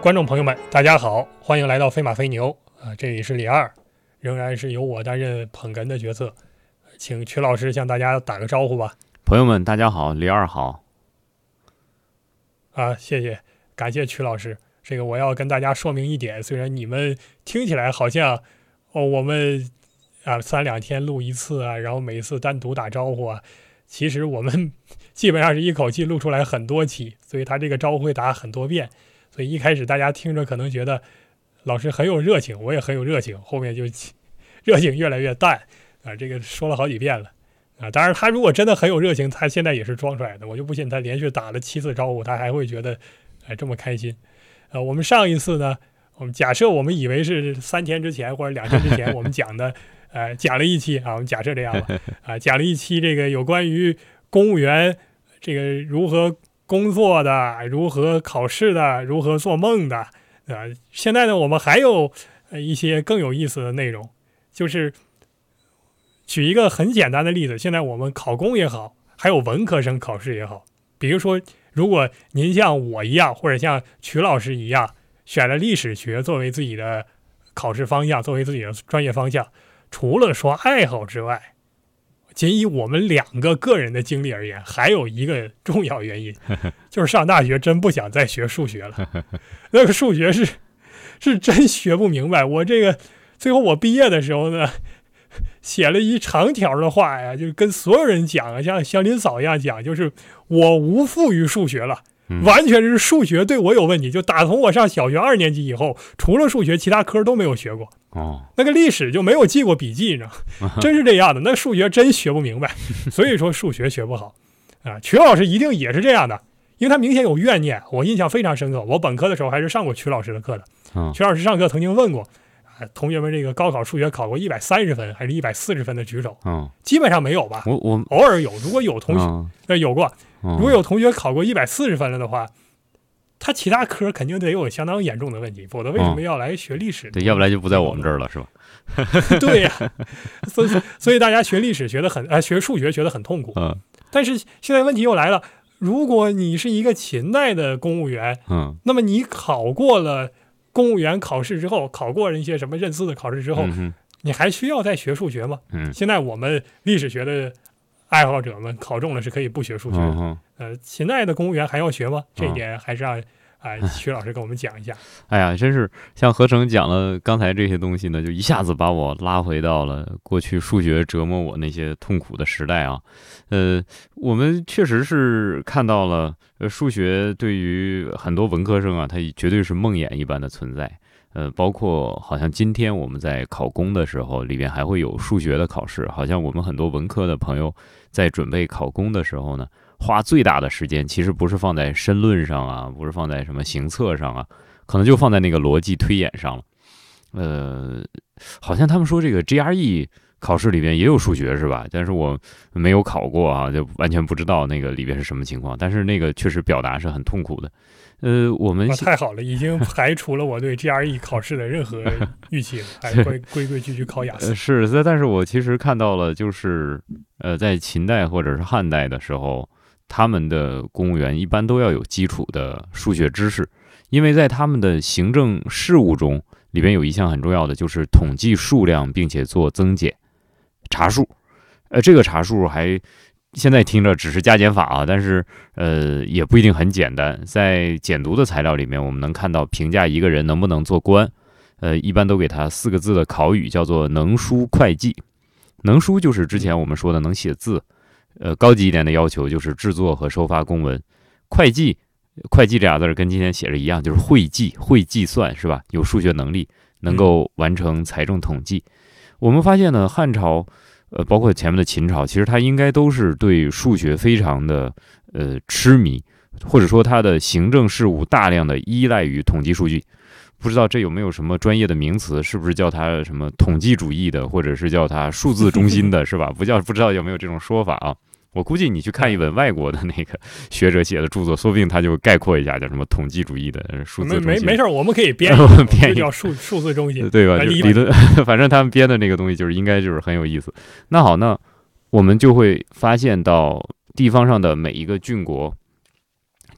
观众朋友们，大家好，欢迎来到飞马飞牛啊！这里是李二，仍然是由我担任捧哏的角色，请曲老师向大家打个招呼吧。朋友们，大家好，李二好。啊，谢谢，感谢曲老师。这个我要跟大家说明一点，虽然你们听起来好像哦，我们啊三两天录一次啊，然后每次单独打招呼啊，其实我们 基本上是一口气录出来很多期，所以他这个招呼会打很多遍。所以一开始大家听着可能觉得老师很有热情，我也很有热情，后面就热情越来越淡啊。这个说了好几遍了啊。当然，他如果真的很有热情，他现在也是装出来的。我就不信他连续打了七次招呼，他还会觉得哎这么开心。呃，我们上一次呢，我们假设我们以为是三天之前或者两天之前我们讲的，呃，讲了一期啊，我们假设这样吧，啊，讲了一期这个有关于公务员这个如何。工作的如何考试的如何做梦的啊？现在呢，我们还有一些更有意思的内容，就是举一个很简单的例子。现在我们考公也好，还有文科生考试也好，比如说，如果您像我一样，或者像曲老师一样，选了历史学作为自己的考试方向，作为自己的专业方向，除了说爱好之外。仅以我们两个个人的经历而言，还有一个重要原因，就是上大学真不想再学数学了。那个数学是是真学不明白。我这个最后我毕业的时候呢，写了一长条的话呀，就跟所有人讲啊，像祥林嫂一样讲，就是我无负于数学了。完全是数学对我有问题，就打从我上小学二年级以后，除了数学，其他科都没有学过。哦，那个历史就没有记过笔记，你知道，真是这样的。那数学真学不明白，所以说数学学不好。啊，曲老师一定也是这样的，因为他明显有怨念。我印象非常深刻，我本科的时候还是上过曲老师的课的。曲老师上课曾经问过，啊，同学们这个高考数学考过一百三十分还是一百四十分的举手。嗯，基本上没有吧？我我偶尔有，如果有同学呃有过。如果有同学考过一百四十分了的话，他其他科肯定得有相当严重的问题，否则为什么要来学历史？对，要不然就不在我们这儿了，是吧？对呀，所以所以大家学历史学的很，呃，学数学学的很痛苦。嗯。但是现在问题又来了，如果你是一个秦代的公务员，嗯，那么你考过了公务员考试之后，考过一些什么认字的考试之后，你还需要再学数学吗？嗯。现在我们历史学的。爱好者们考中了是可以不学数学的，呃，现在的公务员还要学吗？这一点还是让啊 徐老师跟我们讲一下。哎呀，真是像何成讲了刚才这些东西呢，就一下子把我拉回到了过去数学折磨我那些痛苦的时代啊。呃，我们确实是看到了，呃，数学对于很多文科生啊，它绝对是梦魇一般的存在。呃，包括好像今天我们在考公的时候，里边还会有数学的考试。好像我们很多文科的朋友在准备考公的时候呢，花最大的时间其实不是放在申论上啊，不是放在什么行测上啊，可能就放在那个逻辑推演上了。呃，好像他们说这个 GRE 考试里边也有数学是吧？但是我没有考过啊，就完全不知道那个里边是什么情况。但是那个确实表达是很痛苦的。呃，我们太好了，已经排除了我对 GRE 考试的任何预期了，还规规规矩矩考雅思。是，但是我其实看到了，就是呃，在秦代或者是汉代的时候，他们的公务员一般都要有基础的数学知识，因为在他们的行政事务中，里边有一项很重要的就是统计数量，并且做增减、查数。呃，这个查数还。现在听着只是加减法啊，但是呃也不一定很简单。在简读的材料里面，我们能看到评价一个人能不能做官，呃，一般都给他四个字的考语，叫做能书会计。能书就是之前我们说的能写字，呃，高级一点的要求就是制作和收发公文。会计，会计这俩字跟今天写着一样，就是会计，会计算是吧？有数学能力，能够完成财政统计。我们发现呢，汉朝。呃，包括前面的秦朝，其实它应该都是对数学非常的呃痴迷，或者说它的行政事务大量的依赖于统计数据。不知道这有没有什么专业的名词？是不是叫它什么统计主义的，或者是叫它数字中心的，是吧？不叫不知道有没有这种说法啊？我估计你去看一本外国的那个学者写的著作，说不定他就概括一下，叫什么统计主义的数字中心。没没事，我们可以编 编叫数数字中心，对吧？理论，反正他们编的那个东西就是应该就是很有意思。那好，那我们就会发现到地方上的每一个郡国，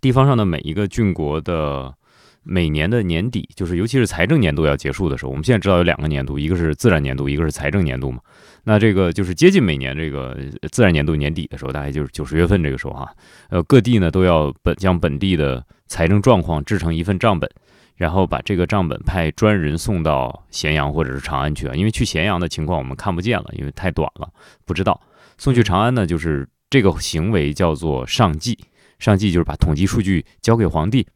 地方上的每一个郡国的每年的年底，就是尤其是财政年度要结束的时候，我们现在知道有两个年度，一个是自然年度，一个是财政年度嘛。那这个就是接近每年这个自然年度年底的时候，大概就是九十月份这个时候哈，呃，各地呢都要本将本地的财政状况制成一份账本，然后把这个账本派专人送到咸阳或者是长安去啊。因为去咸阳的情况我们看不见了，因为太短了，不知道。送去长安呢，就是这个行为叫做上计，上计就是把统计数据交给皇帝。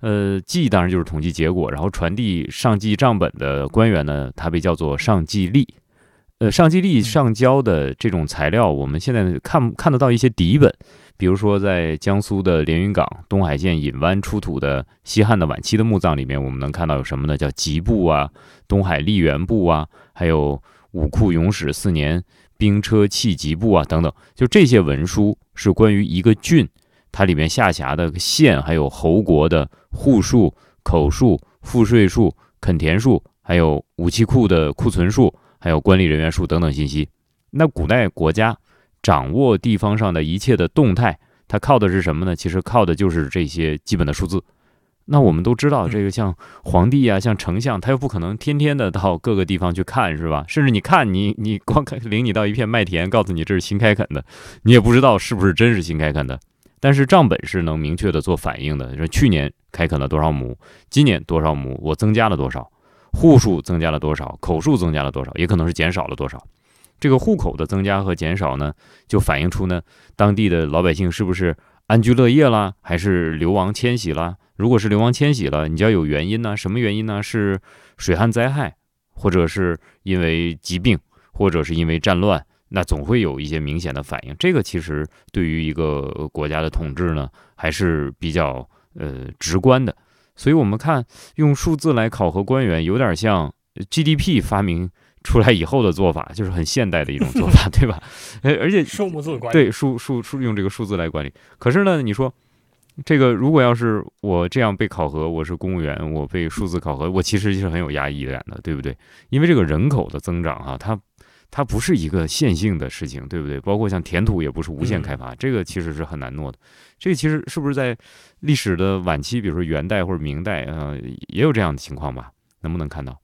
呃，记当然就是统计结果，然后传递上记账本的官员呢，他被叫做上记吏。呃，上记吏上交的这种材料，我们现在看看得到一些底本，比如说在江苏的连云港东海县隐湾出土的西汉的晚期的墓葬里面，我们能看到有什么呢？叫吉部啊，东海吏员部啊，还有武库永始四年兵车器集部啊等等，就这些文书是关于一个郡。它里面下辖的县还有侯国的户数、口数、赋税数、垦田数，还有武器库的库存数，还有管理人员数等等信息。那古代国家掌握地方上的一切的动态，它靠的是什么呢？其实靠的就是这些基本的数字。那我们都知道，这个像皇帝啊，像丞相，他又不可能天天的到各个地方去看，是吧？甚至你看，你你光看领你到一片麦田，告诉你这是新开垦的，你也不知道是不是真是新开垦的。但是账本是能明确的做反映的，说去年开垦了多少亩，今年多少亩，我增加了多少，户数增加了多少，口数增加了多少，也可能是减少了多少。这个户口的增加和减少呢，就反映出呢当地的老百姓是不是安居乐业啦，还是流亡迁徙啦？如果是流亡迁徙了，你就要有原因呢？什么原因呢？是水旱灾害，或者是因为疾病，或者是因为战乱？那总会有一些明显的反应，这个其实对于一个国家的统治呢，还是比较呃直观的。所以，我们看用数字来考核官员，有点像 GDP 发明出来以后的做法，就是很现代的一种做法，对吧？呃，而且数目字管理，对数数数用这个数字来管理。可是呢，你说这个如果要是我这样被考核，我是公务员，我被数字考核，我其实是很有压抑感的，对不对？因为这个人口的增长啊，它。它不是一个线性的事情，对不对？包括像填土也不是无限开发，这个其实是很难弄的。这个其实是不是在历史的晚期，比如说元代或者明代，呃，也有这样的情况吧？能不能看到？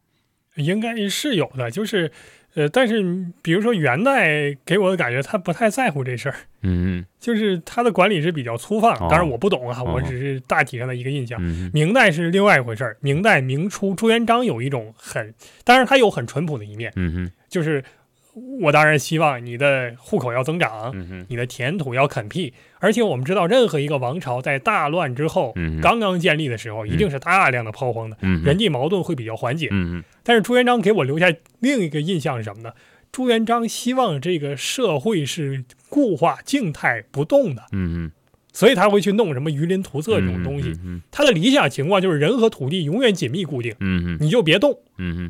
应该是有的，就是，呃，但是比如说元代给我的感觉，他不太在乎这事儿，嗯，就是他的管理是比较粗放。当然我不懂啊，我只是大体上的一个印象。明代是另外一回事儿，明代明初朱元璋有一种很，当然他有很淳朴的一面，嗯哼，就是。我当然希望你的户口要增长，你的田土要垦辟，而且我们知道，任何一个王朝在大乱之后，刚刚建立的时候，一定是大量的炮荒的，人际矛盾会比较缓解。但是朱元璋给我留下另一个印象是什么呢？朱元璋希望这个社会是固化、静态不动的。所以他会去弄什么鱼鳞图册这种东西。他的理想情况就是人和土地永远紧密固定，你就别动。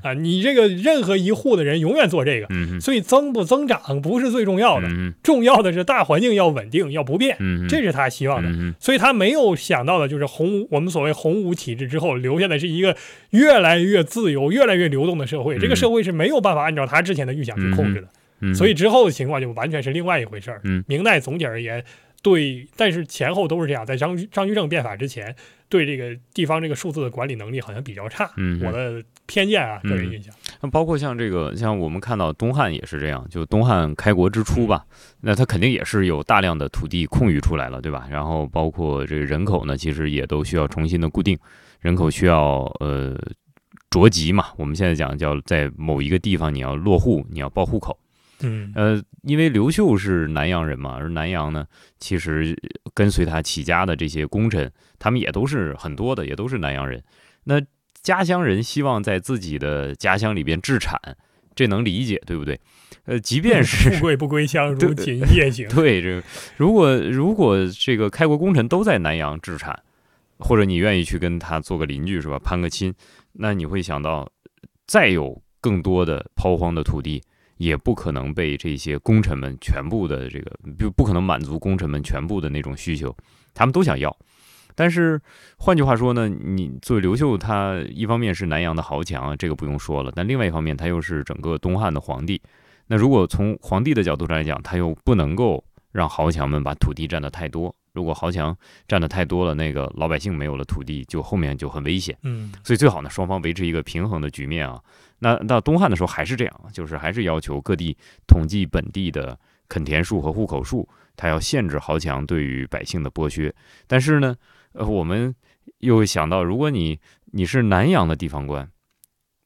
啊，你这个任何一户的人永远做这个。所以增不增长不是最重要的，重要的是大环境要稳定要不变，这是他希望的。所以他没有想到的就是洪武我们所谓洪武体制之后留下的是一个越来越自由、越来越流动的社会。这个社会是没有办法按照他之前的预想去控制的。所以之后的情况就完全是另外一回事儿。明代总体而言。对，但是前后都是这样。在张张居正变法之前，对这个地方这个数字的管理能力好像比较差。嗯，我的偏见啊，个人印象。那包括像这个，像我们看到东汉也是这样，就东汉开国之初吧，那他肯定也是有大量的土地空余出来了，对吧？然后包括这个人口呢，其实也都需要重新的固定，人口需要呃着籍嘛。我们现在讲叫在某一个地方你要落户，你要报户口。嗯，呃，因为刘秀是南阳人嘛，而南阳呢，其实跟随他起家的这些功臣，他们也都是很多的，也都是南阳人。那家乡人希望在自己的家乡里边置产，这能理解，对不对？呃，即便是富贵不归乡，如今夜行。对，这个如果如果这个开国功臣都在南阳置产，或者你愿意去跟他做个邻居是吧，攀个亲，那你会想到，再有更多的抛荒的土地。也不可能被这些功臣们全部的这个，不不可能满足功臣们全部的那种需求，他们都想要。但是换句话说呢，你作为刘秀，他一方面是南阳的豪强，这个不用说了，但另外一方面他又是整个东汉的皇帝。那如果从皇帝的角度上来讲，他又不能够让豪强们把土地占得太多，如果豪强占的太多了，那个老百姓没有了土地，就后面就很危险。嗯，所以最好呢，双方维持一个平衡的局面啊。那到东汉的时候还是这样，就是还是要求各地统计本地的垦田数和户口数，他要限制豪强对于百姓的剥削。但是呢，呃，我们又想到，如果你你是南阳的地方官。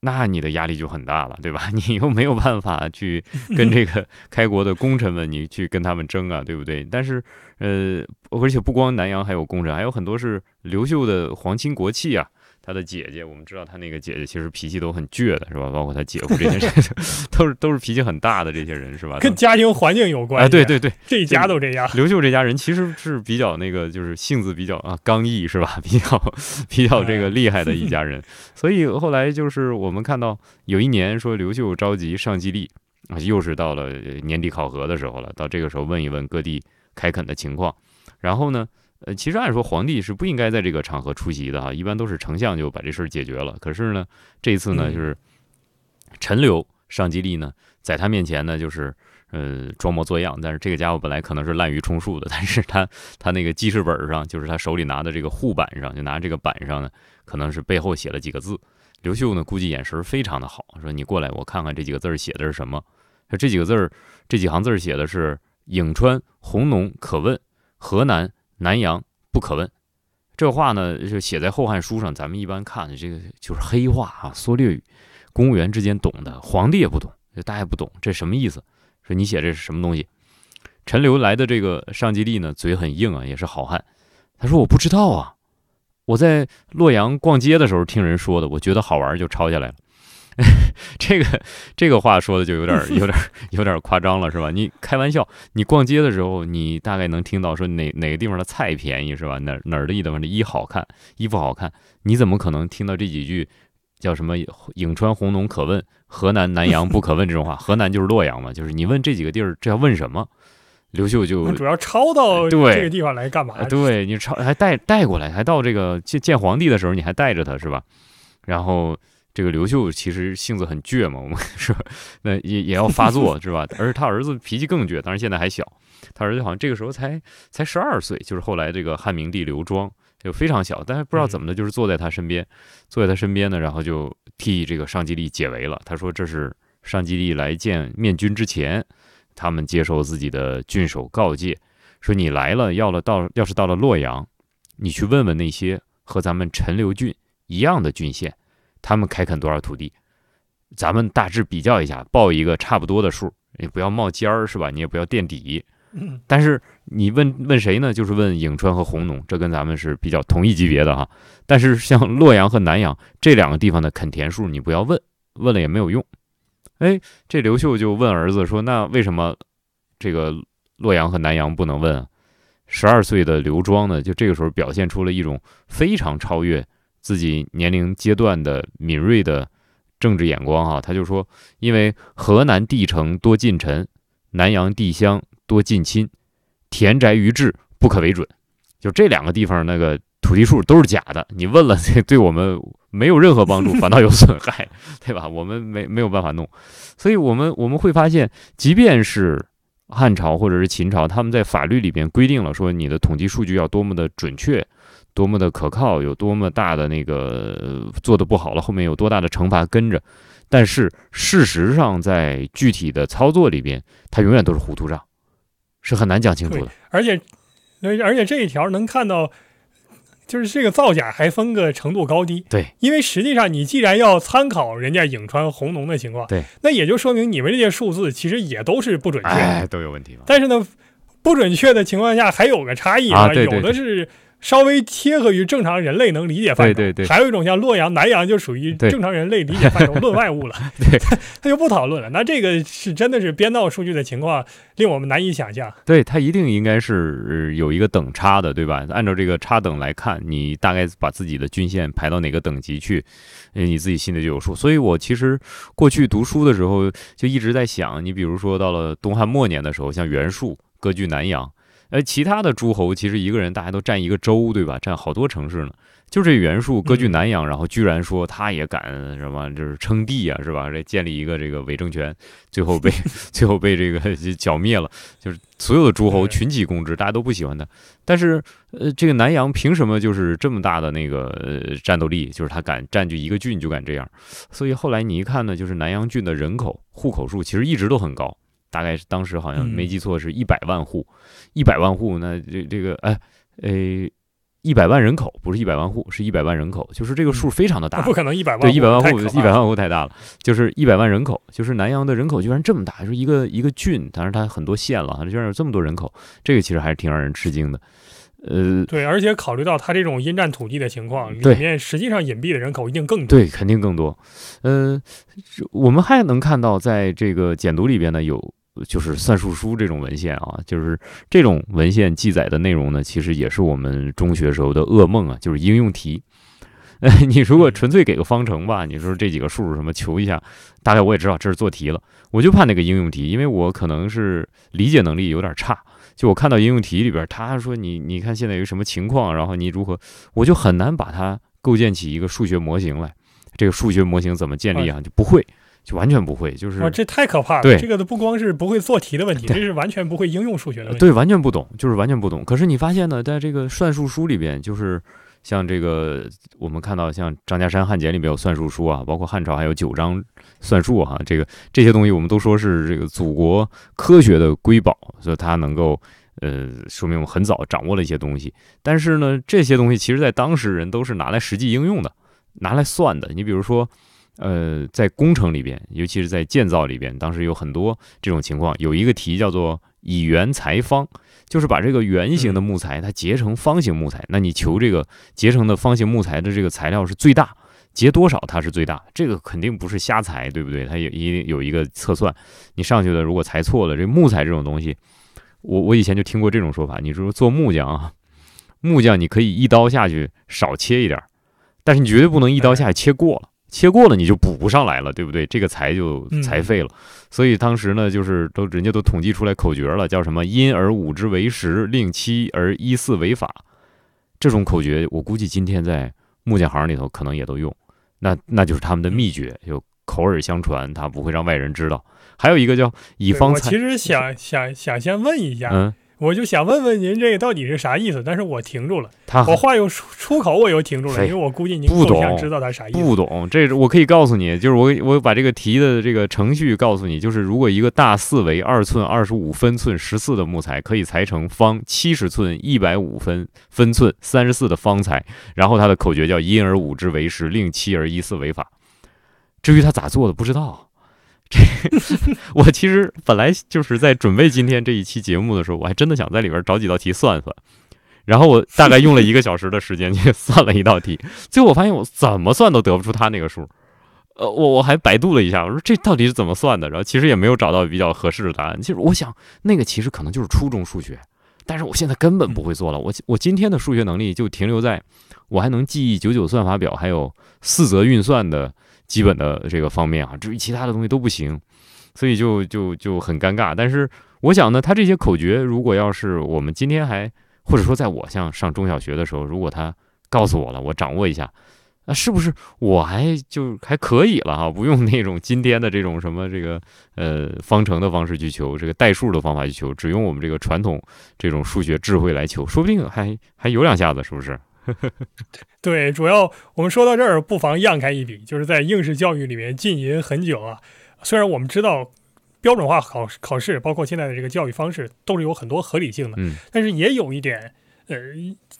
那你的压力就很大了，对吧？你又没有办法去跟这个 开国的功臣们，你去跟他们争啊，对不对？但是，呃，而且不光南阳还有功臣，还有很多是刘秀的皇亲国戚啊。他的姐姐，我们知道他那个姐姐其实脾气都很倔的，是吧？包括他姐夫这些人，都是都是脾气很大的这些人，是吧？跟家庭环境有关系。对对对，这一家都这样。刘秀这家人其实是比较那个，就是性子比较啊刚毅，是吧？比较比较这个厉害的一 家人。所以后来就是我们看到有一年说刘秀召集上季历啊，又是到了年底考核的时候了。到这个时候问一问各地开垦的情况，然后呢？呃，其实按说皇帝是不应该在这个场合出席的哈，一般都是丞相就把这事儿解决了。可是呢，这次呢，就是陈留上吉利呢，在他面前呢，就是呃装模作样。但是这个家伙本来可能是滥竽充数的，但是他他那个记事本上，就是他手里拿的这个护板上，就拿这个板上呢，可能是背后写了几个字。刘秀呢，估计眼神非常的好，说你过来，我看看这几个字写的是什么。这几个字儿，这几行字写的是颍川弘农可问，河南。南阳不可问，这话呢就写在《后汉书》上。咱们一般看的这个就是黑话啊，缩略语。公务员之间懂的，皇帝也不懂，大家不懂，这什么意思？说你写这是什么东西？陈留来的这个上吉利呢，嘴很硬啊，也是好汉。他说我不知道啊，我在洛阳逛街的时候听人说的，我觉得好玩就抄下来了。这个这个话说的就有点有点有点夸张了，是吧？你开玩笑，你逛街的时候，你大概能听到说哪哪个地方的菜便宜，是吧？哪哪儿的地方的衣好看，衣服好看，你怎么可能听到这几句叫什么“颍川红农可问，河南南阳不可问”这种话？河南就是洛阳嘛，就是你问这几个地儿，这要问什么？刘秀就主要抄到这个地方来干嘛？对你抄还带带过来，还到这个见见皇帝的时候，你还带着他是吧？然后。这个刘秀其实性子很倔嘛，我们 说那也也要发作是吧？而且他儿子脾气更倔，当然现在还小，他儿子好像这个时候才才十二岁，就是后来这个汉明帝刘庄就非常小，但是不知道怎么的，就是坐在他身边，坐在他身边呢，然后就替这个上吉利解围了。他说这是上吉利来见面君之前，他们接受自己的郡守告诫，说你来了要了到要是到了洛阳，你去问问那些和咱们陈留郡一样的郡县。他们开垦多少土地，咱们大致比较一下，报一个差不多的数，你不要冒尖儿，是吧？你也不要垫底。但是你问问谁呢？就是问颍川和弘农，这跟咱们是比较同一级别的哈。但是像洛阳和南阳这两个地方的垦田数，你不要问，问了也没有用。哎，这刘秀就问儿子说：“那为什么这个洛阳和南阳不能问？”十二岁的刘庄呢，就这个时候表现出了一种非常超越。自己年龄阶段的敏锐的政治眼光哈，他就说，因为河南地城多近臣，南阳地乡多近亲，田宅于志不可为准。就这两个地方那个土地数都是假的，你问了这对我们没有任何帮助，反倒有损害，对吧？我们没没有办法弄，所以我们我们会发现，即便是汉朝或者是秦朝，他们在法律里边规定了说你的统计数据要多么的准确。多么的可靠，有多么大的那个做的不好了，后面有多大的惩罚跟着。但是事实上，在具体的操作里边，它永远都是糊涂账，是很难讲清楚的。而且，而且这一条能看到，就是这个造假还分个程度高低。对，因为实际上你既然要参考人家颍川红农的情况，对，那也就说明你们这些数字其实也都是不准确，都有问题。但是呢，不准确的情况下还有个差异啊，有的是。稍微贴合于正常人类能理解范畴，对对对。还有一种像洛阳、南阳，就属于正常人类理解范畴 论外物了，对，他就不讨论了。那这个是真的是编造数据的情况，令我们难以想象。对他一定应该是有一个等差的，对吧？按照这个差等来看，你大概把自己的均线排到哪个等级去，你自己心里就有数。所以我其实过去读书的时候就一直在想，你比如说到了东汉末年的时候，像袁术割据南阳。呃，其他的诸侯其实一个人大家都占一个州，对吧？占好多城市呢。就这袁术割据南阳，然后居然说他也敢什么，就是称帝啊，是吧？这建立一个这个伪政权，最后被 最后被这个剿灭了。就是所有的诸侯群起攻之，大家都不喜欢他。但是，呃，这个南阳凭什么就是这么大的那个呃战斗力？就是他敢占据一个郡就敢这样。所以后来你一看呢，就是南阳郡的人口户口数其实一直都很高，大概是当时好像没记错是一百万户，一百万户，那这这个哎诶。一百万人口不是一百万户，是一百万人口，就是这个数非常的大。不可能一百万对一百万户，一百万户太大了。就是一百万人口，就是南阳的人口居然这么大，就是一个一个郡，当然它很多县了，它居然有这么多人口，这个其实还是挺让人吃惊的。呃，对，而且考虑到它这种阴占土地的情况，里面实际上隐蔽的人口一定更多。对，肯定更多。呃，我们还能看到，在这个简牍里边呢有。就是算术书这种文献啊，就是这种文献记载的内容呢，其实也是我们中学时候的噩梦啊，就是应用题。你如果纯粹给个方程吧，你说这几个数什么求一下，大概我也知道这是做题了。我就怕那个应用题，因为我可能是理解能力有点差。就我看到应用题里边，他说你你看现在有什么情况，然后你如何，我就很难把它构建起一个数学模型来。这个数学模型怎么建立啊？就不会。就完全不会，就是啊，这太可怕了。对，这个不光是不会做题的问题，这是完全不会应用数学的问题。对，完全不懂，就是完全不懂。可是你发现呢，在这个算术书里边，就是像这个我们看到，像张家山汉简里面有算术书啊，包括汉朝还有九章算术哈，这个这些东西我们都说是这个祖国科学的瑰宝，所以它能够呃说明我们很早掌握了一些东西。但是呢，这些东西其实在当时人都是拿来实际应用的，拿来算的。你比如说。呃，在工程里边，尤其是在建造里边，当时有很多这种情况。有一个题叫做“以圆裁方”，就是把这个圆形的木材它结成方形木材。那你求这个结成的方形木材的这个材料是最大，结多少它是最大。这个肯定不是瞎裁，对不对？它有一有一个测算。你上去的，如果裁错了，这木材这种东西，我我以前就听过这种说法。你说做木匠啊，木匠你可以一刀下去少切一点，但是你绝对不能一刀下去切过了。切过了你就补不上来了，对不对？这个裁就裁废了。所以当时呢，就是都人家都统计出来口诀了，叫什么“因而五之为实，令七而一四为法”。这种口诀，我估计今天在木匠行里头可能也都用。那那就是他们的秘诀，就口耳相传，他不会让外人知道。还有一个叫“以方才”。我其实想想想先问一下。嗯。我就想问问您这个到底是啥意思，但是我停住了。我话又出出口，我又停住了，因为我估计您不懂，知道它啥意思。不懂，这我可以告诉你，就是我我把这个题的这个程序告诉你，就是如果一个大四为二寸二十五分寸十四的木材可以裁成方七十寸一百五分分寸三十四的方材，然后它的口诀叫因而五之为十，令七而一四为法。至于他咋做的，不知道。这 我其实本来就是在准备今天这一期节目的时候，我还真的想在里边找几道题算算。然后我大概用了一个小时的时间去算了一道题，最后我发现我怎么算都得不出他那个数。呃，我我还百度了一下，我说这到底是怎么算的？然后其实也没有找到比较合适的答案。其实我想那个其实可能就是初中数学，但是我现在根本不会做了。我我今天的数学能力就停留在我还能记忆九九算法表，还有四则运算的。基本的这个方面啊，至于其他的东西都不行，所以就就就很尴尬。但是我想呢，他这些口诀，如果要是我们今天还或者说在我像上中小学的时候，如果他告诉我了，我掌握一下，那是不是我还就还可以了哈？不用那种今天的这种什么这个呃方程的方式去求，这个代数的方法去求，只用我们这个传统这种数学智慧来求，说不定还还有两下子，是不是？对，主要我们说到这儿，不妨漾开一笔，就是在应试教育里面浸淫很久啊。虽然我们知道标准化考考试，包括现在的这个教育方式，都是有很多合理性的，嗯，但是也有一点呃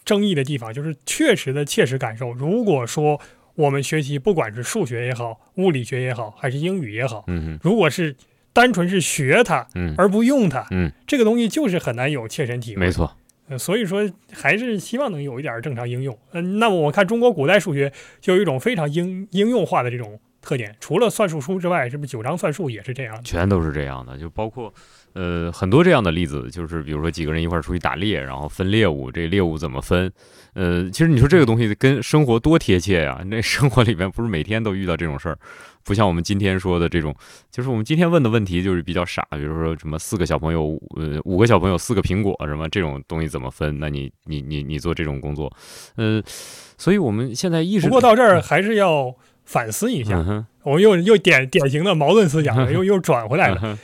争议的地方，就是确实的切实感受。如果说我们学习不管是数学也好，物理学也好，还是英语也好，嗯如果是单纯是学它，嗯，而不用它，嗯，这个东西就是很难有切身体会。没错。所以说，还是希望能有一点正常应用。嗯，那么我看中国古代数学就有一种非常应应用化的这种特点。除了算术书之外，是不是九章算术也是这样？全都是这样的，就包括呃很多这样的例子，就是比如说几个人一块儿出去打猎，然后分猎物，这猎物怎么分？呃，其实你说这个东西跟生活多贴切呀！那生活里面不是每天都遇到这种事儿，不像我们今天说的这种，就是我们今天问的问题就是比较傻，比如说什么四个小朋友，呃，五个小朋友四个苹果什么这种东西怎么分？那你你你你做这种工作，呃，所以我们现在意识不过到这儿还是要反思一下，嗯我们又又典典型的矛盾思想了，又又转回来了。嗯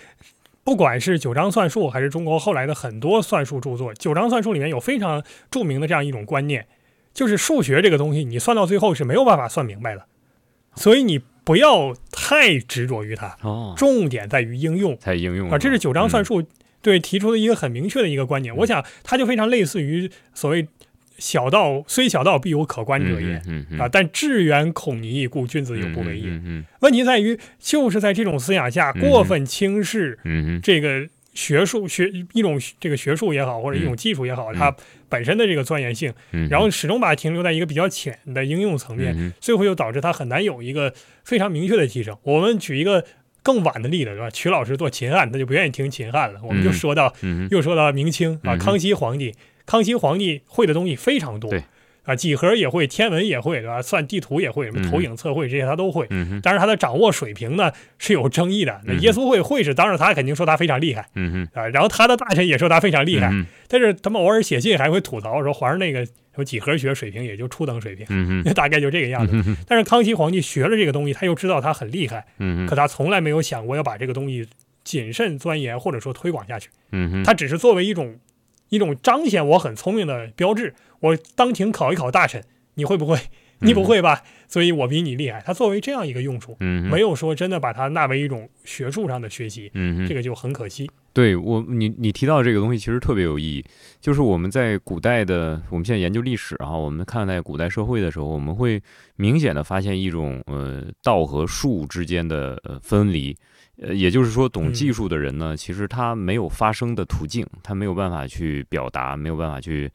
不管是九章算术，还是中国后来的很多算术著作，九章算术里面有非常著名的这样一种观念，就是数学这个东西，你算到最后是没有办法算明白的，所以你不要太执着于它，哦，重点在于应用。才应用啊。这是九章算术，对提出的一个很明确的一个观点。我想它就非常类似于所谓“小道虽小道，必有可观者也”嗯嗯。啊，但志远孔尼，故君子有不为也。问题在于，就是在这种思想下，过分轻视这个学术学一种这个学术也好，或者一种技术也好，它本身的这个钻研性，嗯，然后始终把它停留在一个比较浅的应用层面，嗯最后又导致它很难有一个非常明确的提升。我们举一个更晚的例子，是吧？曲老师做秦汉，他就不愿意听秦汉了。我们就嗯。说到，嗯又说到明清啊，嗯康熙皇帝，康熙皇帝会的东西非常多，对啊，几何也会，天文也会，对吧？算地图也会，什么嗯投影测绘这些他都会。嗯哼当然，他的掌握水平呢是有争议的。那嗯耶稣会会士，当然他肯定说他非常厉害啊，然后他的大臣也说他非常厉害，嗯但是他们偶尔写信还会吐槽说皇上那个什么几何学水平也就初等水平，嗯哼 大概就这个样子。但是康熙皇帝学了这个东西，他又知道他很厉害，可他从来没有想过要把这个东西谨慎钻研或者说推广下去，嗯他只是作为一种一种彰显我很聪明的标志。我当庭考一考大臣，你会不会？你不会吧？所以我比你厉害。他作为这样一个用处，嗯没有说真的把它纳为一种学术上的学习，嗯这个就很可惜。对我，你你提到这个东西其实特别有意义，就是我们在古代的，我们现在研究历史啊，我们看待古代社会的时候，我们会明显的发现一种呃道和术之间的呃分离，呃，也就是说，懂嗯技术的人呢，其实他没有发声的途径，他没有办法去表达，没有办法去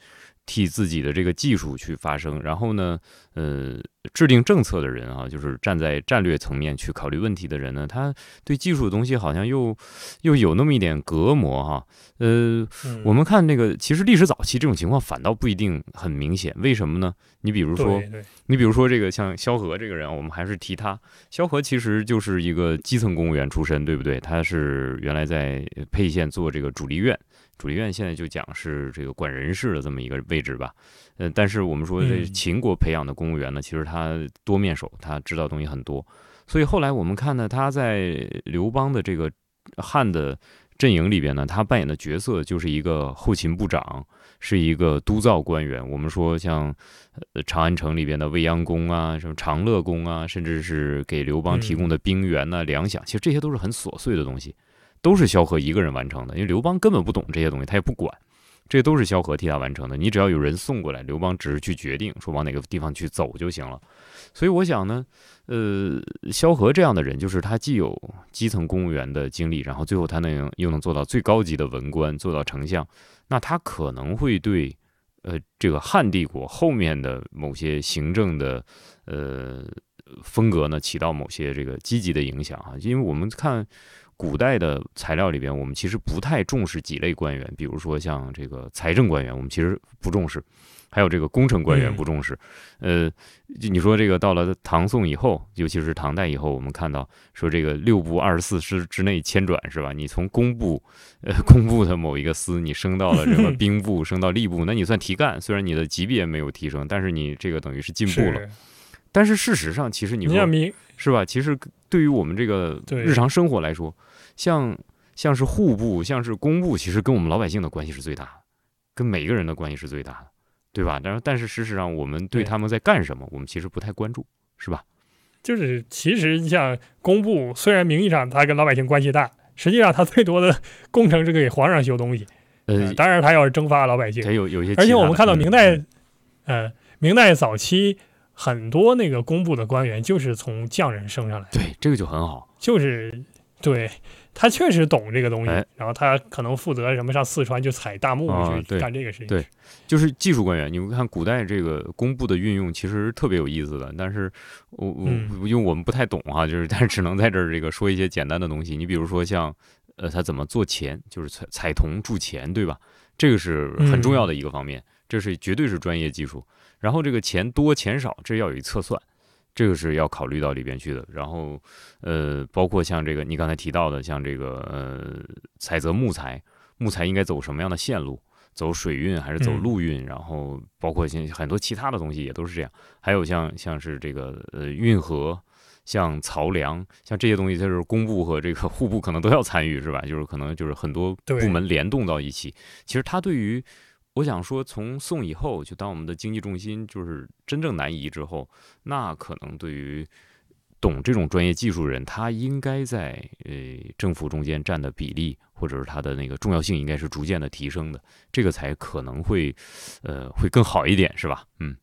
替自己的这个技术去发声，然后呢，呃，制定政策的人啊，就是站在战略层面去考虑问题的人呢，他对技术的东西好像又又有那么一点隔膜哈。呃，嗯，我们看这个，其实历史早期这种情况反倒不一定很明显，为什么呢？你比如说，你比如说这个像萧何这个人啊，我们还是提他。萧何其实就是一个基层公务员出身，对不对？他是原来在沛县做这个主力院，主力院现在就讲是这个管人事的这么一个位置吧。呃，但是我们说这嗯秦国培养的公务员呢，其实他多面手，他知道东西很多。所以后来我们看呢，他在刘邦的这个汉的阵营里边呢，他扮演的角色就是一个后勤部长，是一个督造官员。我们说像呃长安城里边的未央宫啊，什么长乐宫啊，甚至是给刘邦提供的兵员呐、粮饷，其实这些都是很琐碎的东西，都是萧何一个人完成的。因为刘邦根本不懂这些东西，他也不管，这都是萧何替他完成的。你只要有人送过来，刘邦只是去决定说往哪个地方去走就行了。所以我想呢，呃，萧何这样的人，就是他既有基层公务员的经历，然后最后他能又能做到最高级的文官，做到丞相，那他可能会对呃这个汉帝国后面的某些行政的呃风格呢起到某些这个积极的影响啊，因为我们看。古代的材料里边，我们其实不太重视几类官员，比如说像这个财政官员，我们其实不重视，还有这个工程官员嗯不重视。呃，就你说这个到了唐宋以后，尤其是唐代以后，我们看到说这个六部二十四师之内迁转是吧？你从工部，呃，工部的某一个司，你升到了这个兵部，升到吏部，那你算提干，虽然你的级别没有提升，但是你这个等于是进步了。但是事实上，其实你说是吧？其实对于我们这个日常生活来说，像像是户部，像是工部，其实跟我们老百姓的关系是最大的，跟每个人的关系是最大的，对吧？但是但是事实上，我们对对他们在干什么，我们其实不太关注，是吧？就是其实你像工部，虽然名义上他跟老百姓关系大，实际上他最多的工程是给皇上修东西，呃呃，当然他要是征发老百姓也，有有些而且我们看到明代嗯，呃，明代早期很多那个工部的官员就是从匠人升上来，对这个就很好，就是对他确实懂这个东西，哎然后他可能负责什么上四川去采大木去干这个事情。对就是技术官员，你们看古代这个工部的运用其实特别有意思的，但是我我、嗯因为我们不太懂哈，就是但是只能在这儿这个说一些简单的东西。你比如说像呃，他怎么做钱，就是采采铜铸钱，对吧？这个是很重要的一个方面，这是绝对是专业技术。然后这个钱多钱少，这要有一测算。这个是要考虑到里边去的，然后，呃，包括像这个你刚才提到的，像这个呃，采择木材，木材应该走什么样的线路，走水运还是走嗯。陆运，然后包括像很多其他的东西也都是这样，还有像像是这个呃运河，像漕粮，像这些东西，就是工部和这个户部可能都要参与，是吧？就是可能就是很多部门联动到一起。其实它对于我想说，从宋以后，就当我们的经济重心就是真正南移之后，那可能对于懂这种专业技术人，他应该在呃政府中间占的比例，或者是他的那个重要性，应该是逐渐的提升的，这个才可能会呃会更好一点，是吧？嗯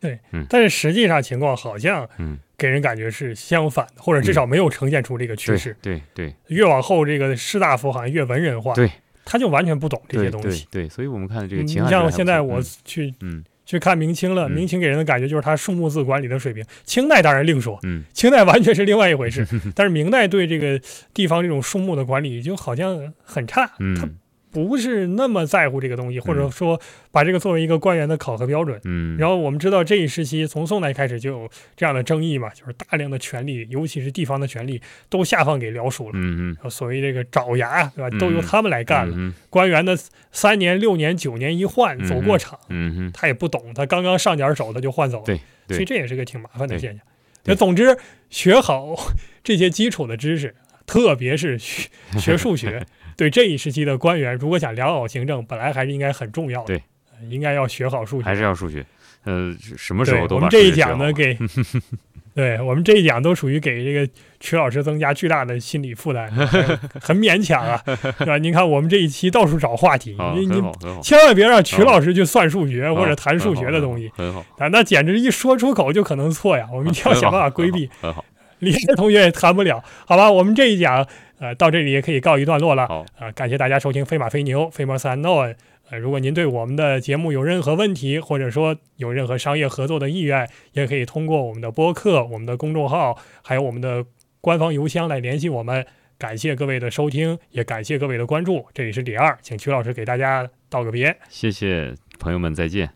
对但是实际上情况好像嗯，给人感觉是相反的，或者至少没有呈现出这个趋对势。对对越往后，这个士大夫好像越文人化，对，他就完全不懂这些东西。对对，所以我们看这个嗯你像现在我去嗯去看明清了，嗯明清给人的感觉就是他数目字管理的水平。清代当然另说，嗯清代完全是另外一回事。但是明代对这个地方这种数目的管理就好像很差，他嗯不是那么在乎这个东西，或者说把这个作为一个官员的考核标准。嗯，然后我们知道这一时期从宋代开始就有这样的争议嘛，就是大量的权力，尤其是地方的权力都下放给辽属了。嗯嗯所谓这个爪牙，对吧，嗯都由他们来干了。嗯官员的三年、六年、九年一换，嗯走过场，嗯嗯他也不懂，他刚刚上点手他就换走了。对对所以这也是个挺麻烦的现象。那总之，学好 这些基础的知识，特别是学学数学，对这一时期的官员，如果想良好行政，本来还是应该很重要的。对呃，应该要学好数学。还是要数学，呃，什么时候都我们这一讲呢，给对我们这一讲都属于给这个曲老师增加巨大的心理负担，很勉强啊，是吧？您看我们这一期到处找话题，啊，你你千万别让曲老师去算数学或者啊谈数学的东西很好，啊，那简直一说出口就可能错呀，我们一定要想办法规避。很好，李的同学也谈不了，好吧？我们这一讲呃到这里也可以告一段落了。好，啊，感谢大家收听《飞马飞牛》Famous Unknown。呃，如果您对我们的节目有任何问题，或者说有任何商业合作的意愿，也可以通过我们的播客、我们的公众号，还有我们的官方邮箱来联系我们。感谢各位的收听，也感谢各位的关注。这里是李二，请曲老师给大家道个别。谢谢朋友们，再见。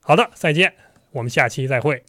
好的，再见，我们下期再会。